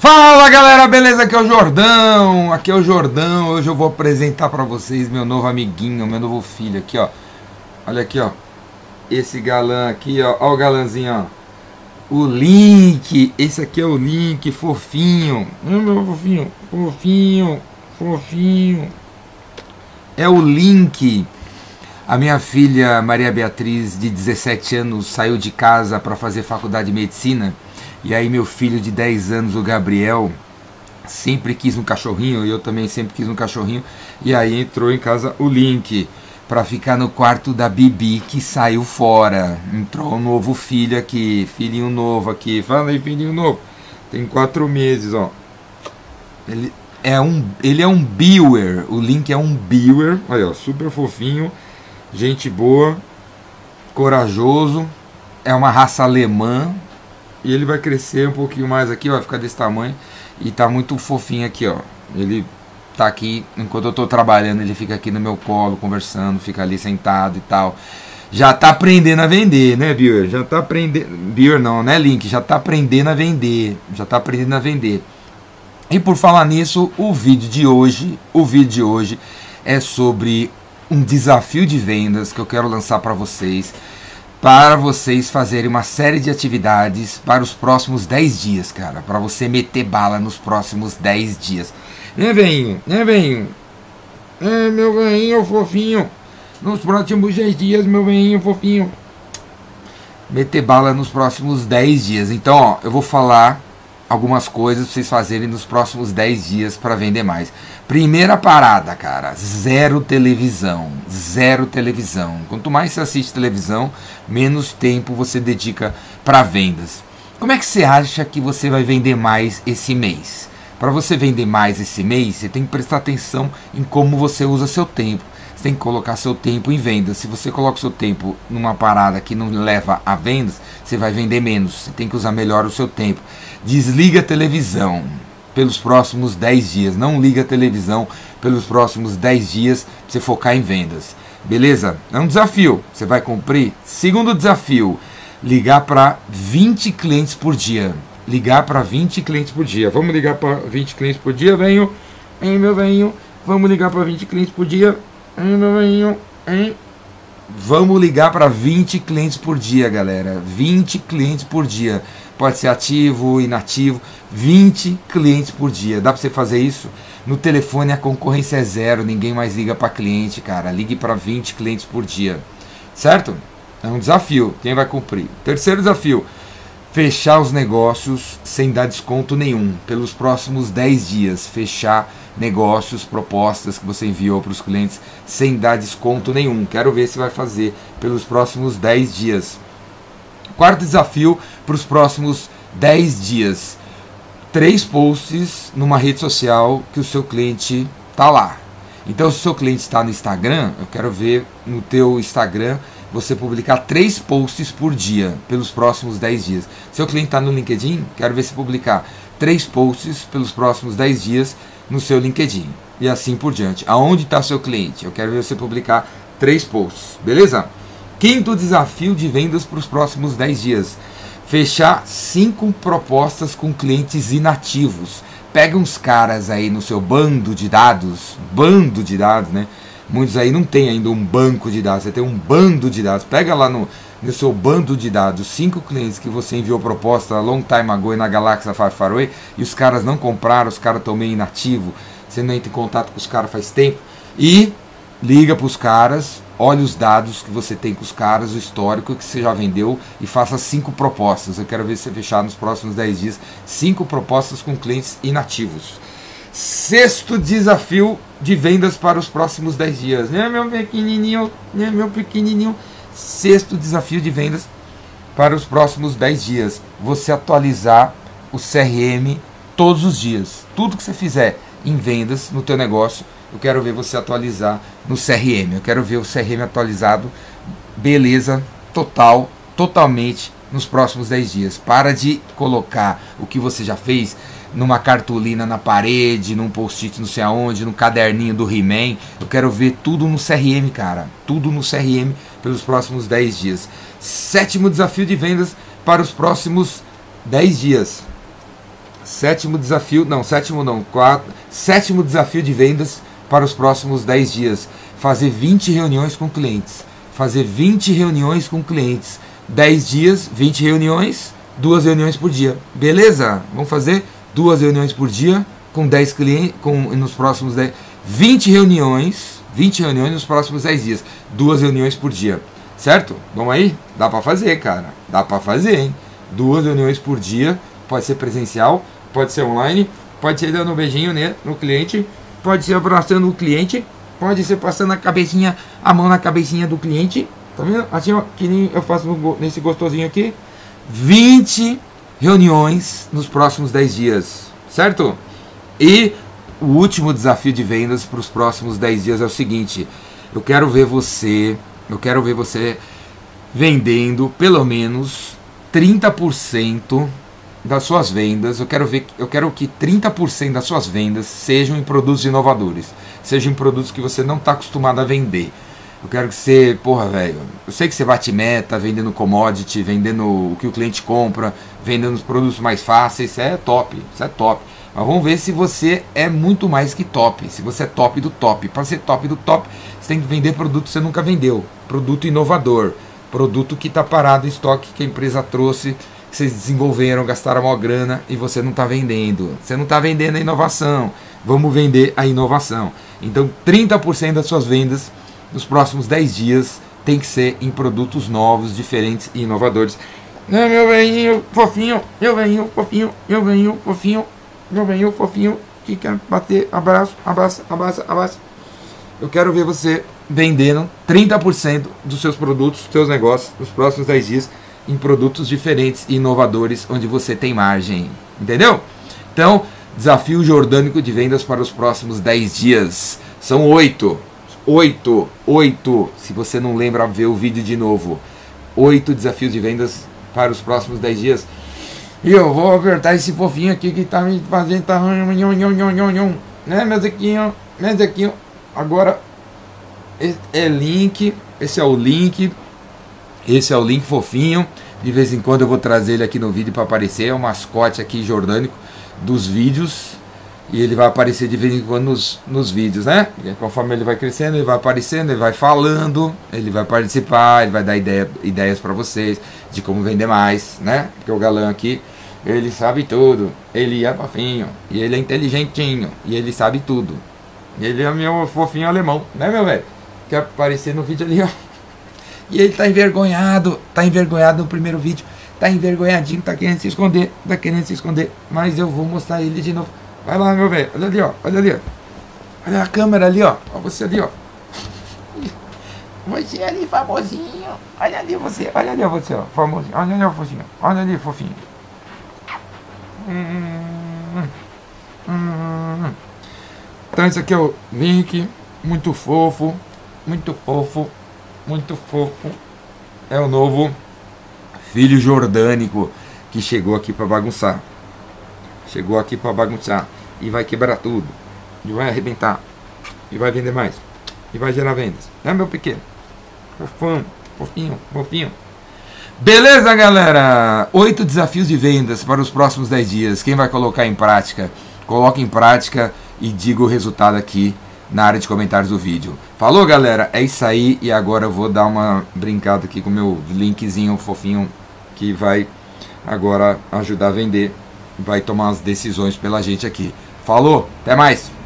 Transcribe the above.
Fala galera, beleza? Aqui é o Jordão, aqui é o Jordão. Hoje eu vou apresentar para vocês meu novo amiguinho, meu novo filho aqui, ó. Olha aqui, ó. Esse galã aqui, ó. Ó o galãzinho, ó. O Link, esse aqui é o Link, fofinho. Hum, meu fofinho, fofinho, fofinho. É o Link. A minha filha Maria Beatriz, de 17 anos, saiu de casa para fazer faculdade de medicina e aí meu filho de 10 anos, o Gabriel, sempre quis um cachorrinho, e eu também sempre quis um cachorrinho. E aí entrou em casa o Link para ficar no quarto da Bibi que saiu fora. Entrou um novo filho aqui, filhinho novo aqui. Fala aí, filhinho novo. Tem quatro meses, ó. Ele é um, ele é um Biwer. O Link é um Biwer. Olha, ó, super fofinho, gente boa, corajoso. É uma raça alemã, e ele vai crescer um pouquinho mais aqui, vai ficar desse tamanho. E tá muito fofinho aqui, ó. Ele tá aqui, enquanto eu tô trabalhando, ele fica aqui no meu colo, conversando, fica ali sentado e tal. Já tá aprendendo a vender, né, Bier? Já tá aprendendo. Bier não, né, Link? Já tá aprendendo a vender. Já tá aprendendo a vender. E por falar nisso, o vídeo de hoje, o vídeo de hoje é sobre um desafio de vendas que eu quero lançar para vocês para vocês fazerem uma série de atividades para os próximos 10 dias, cara. Para você meter bala nos próximos 10 dias. Né, venho? Né, venho? É, meu venho fofinho. Nos próximos 10 dias, meu venho fofinho. Meter bala nos próximos 10 dias. Então, ó, eu vou falar algumas coisas pra vocês fazerem nos próximos 10 dias para vender mais. Primeira parada, cara, zero televisão, zero televisão. Quanto mais você assiste televisão, menos tempo você dedica para vendas. Como é que você acha que você vai vender mais esse mês? Para você vender mais esse mês, você tem que prestar atenção em como você usa seu tempo. Você tem que colocar seu tempo em vendas. Se você coloca seu tempo numa parada que não leva a vendas, você vai vender menos. Você tem que usar melhor o seu tempo. Desliga a televisão pelos próximos 10 dias. Não liga a televisão pelos próximos 10 dias para você focar em vendas. Beleza? É um desafio. Você vai cumprir? Segundo desafio, ligar para 20 clientes por dia. Ligar para 20 clientes por dia. Vamos ligar para 20 clientes por dia, venho. Hein, meu venho. Vamos ligar para 20 clientes por dia. Meu venho. Hein? Vamos ligar para 20 clientes por dia, galera. 20 clientes por dia. Pode ser ativo, inativo. 20 clientes por dia. Dá para você fazer isso? No telefone a concorrência é zero, ninguém mais liga para cliente, cara. Ligue para 20 clientes por dia. Certo? É um desafio. Quem vai cumprir? Terceiro desafio: fechar os negócios sem dar desconto nenhum pelos próximos 10 dias. Fechar negócios, propostas que você enviou para os clientes sem dar desconto nenhum. Quero ver se vai fazer pelos próximos 10 dias. Quarto desafio para os próximos 10 dias. Três posts numa rede social que o seu cliente está lá. Então, se o seu cliente está no Instagram, eu quero ver no teu Instagram você publicar três posts por dia pelos próximos 10 dias. Seu cliente está no LinkedIn, quero ver se publicar três posts pelos próximos 10 dias no seu LinkedIn. E assim por diante. Aonde está seu cliente? Eu quero ver você publicar três posts, beleza? Quinto desafio de vendas para os próximos 10 dias. Fechar cinco propostas com clientes inativos. Pega uns caras aí no seu bando de dados, bando de dados, né? Muitos aí não tem ainda um banco de dados, você tem um bando de dados. Pega lá no, no seu bando de dados cinco clientes que você enviou proposta long time ago na Galáxia Far Far Away e os caras não compraram, os caras estão meio inativos, você não entra em contato com os caras faz tempo. E liga para os caras, olhe os dados que você tem com os caras, o histórico que você já vendeu e faça cinco propostas. Eu quero ver você fechar nos próximos 10 dias cinco propostas com clientes inativos. Sexto desafio de vendas para os próximos 10 dias. Né, meu pequenininho? Né, meu pequenininho? Sexto desafio de vendas para os próximos 10 dias. Você atualizar o CRM todos os dias. Tudo que você fizer em vendas no teu negócio, eu quero ver você atualizar no CRM. Eu quero ver o CRM atualizado, beleza, total, totalmente nos próximos 10 dias. Para de colocar o que você já fez numa cartolina na parede, num post-it não sei aonde, no caderninho do He-Man. Eu quero ver tudo no CRM, cara. Tudo no CRM pelos próximos 10 dias. Sétimo desafio de vendas para os próximos 10 dias. Sétimo desafio, não, sétimo não, quatro, sétimo desafio de vendas para os próximos 10 dias. Fazer 20 reuniões com clientes. Fazer 20 reuniões com clientes. 10 dias, 20 reuniões, duas reuniões por dia. Beleza? Vamos fazer duas reuniões por dia com 10 clientes, com nos próximos 10, 20 reuniões, 20 reuniões nos próximos 10 dias, duas reuniões por dia. Certo? Vamos aí? Dá para fazer, cara. Dá para fazer, hein? Duas reuniões por dia, pode ser presencial, pode ser online, pode ser dando um beijinho né, no cliente, pode ser abraçando o cliente, pode ser passando a cabecinha, a mão na cabecinha do cliente, tá vendo? Assim, ó, que nem eu faço nesse gostosinho aqui. 20 reuniões nos próximos 10 dias, certo? E o último desafio de vendas para os próximos 10 dias é o seguinte: eu quero ver você, eu quero ver você vendendo pelo menos 30% das suas vendas, eu quero ver, eu quero que 30% das suas vendas sejam em produtos inovadores, sejam em produtos que você não está acostumado a vender. Eu quero que você, porra, velho, eu sei que você bate meta, vendendo commodity, vendendo o que o cliente compra, vendendo os produtos mais fáceis, isso é top, isso é top. Mas vamos ver se você é muito mais que top, se você é top do top. Para ser top do top, você tem que vender produto que você nunca vendeu, produto inovador, produto que está parado em estoque que a empresa trouxe que vocês desenvolveram, gastaram uma grana e você não está vendendo. Você não está vendendo a inovação. Vamos vender a inovação. Então, 30% das suas vendas nos próximos 10 dias tem que ser em produtos novos, diferentes e inovadores. É, meu velhinho fofinho, meu velhinho fofinho, meu velhinho fofinho, meu velhinho fofinho que quer bater, abraço, abraço, abraço, abraço. Eu quero ver você vendendo 30% dos seus produtos, seus negócios nos próximos 10 dias em produtos diferentes e inovadores onde você tem margem. Entendeu? Então, desafio jordânico de vendas para os próximos 10 dias. São oito. Oito. Oito. Se você não lembra, vê o vídeo de novo. Oito desafios de vendas para os próximos 10 dias. E eu vou apertar esse fofinho aqui que tá me fazendo. Tá... Né, meu Zequinho? Agora, é link. Esse é o link esse é o link fofinho. De vez em quando eu vou trazer ele aqui no vídeo para aparecer. É o mascote aqui jordânico dos vídeos. E ele vai aparecer de vez em quando nos, nos vídeos, né? E conforme ele vai crescendo, ele vai aparecendo, ele vai falando, ele vai participar, ele vai dar ideia, ideias para vocês de como vender mais, né? Porque o galã aqui, ele sabe tudo. Ele é fofinho. E ele é inteligentinho. E ele sabe tudo. E ele é meu fofinho alemão, né, meu velho? Quer aparecer no vídeo ali, ó. E ele tá envergonhado, tá envergonhado no primeiro vídeo, tá envergonhadinho, tá querendo se esconder, tá querendo se esconder, mas eu vou mostrar ele de novo. Vai lá, meu velho, olha ali, ó, olha ali, ó. Olha a câmera ali, ó, olha você ali, ó. Você ali, famosinho. Olha ali você, olha ali você, ó, famosinho. Olha ali, fofinho, olha ali, fofinho. Hum, hum. Então esse aqui é o link, muito fofo, muito fofo muito fofo. É o novo filho jordânico que chegou aqui para bagunçar. Chegou aqui para bagunçar e vai quebrar tudo. E vai arrebentar. E vai vender mais. E vai gerar vendas. É meu pequeno. Fofão, fofinho, fofinho. Beleza, galera? Oito desafios de vendas para os próximos 10 dias. Quem vai colocar em prática? Coloque em prática e diga o resultado aqui na área de comentários do vídeo. Falou, galera? É isso aí. E agora eu vou dar uma brincada aqui com o meu linkzinho fofinho que vai agora ajudar a vender. Vai tomar as decisões pela gente aqui. Falou? Até mais!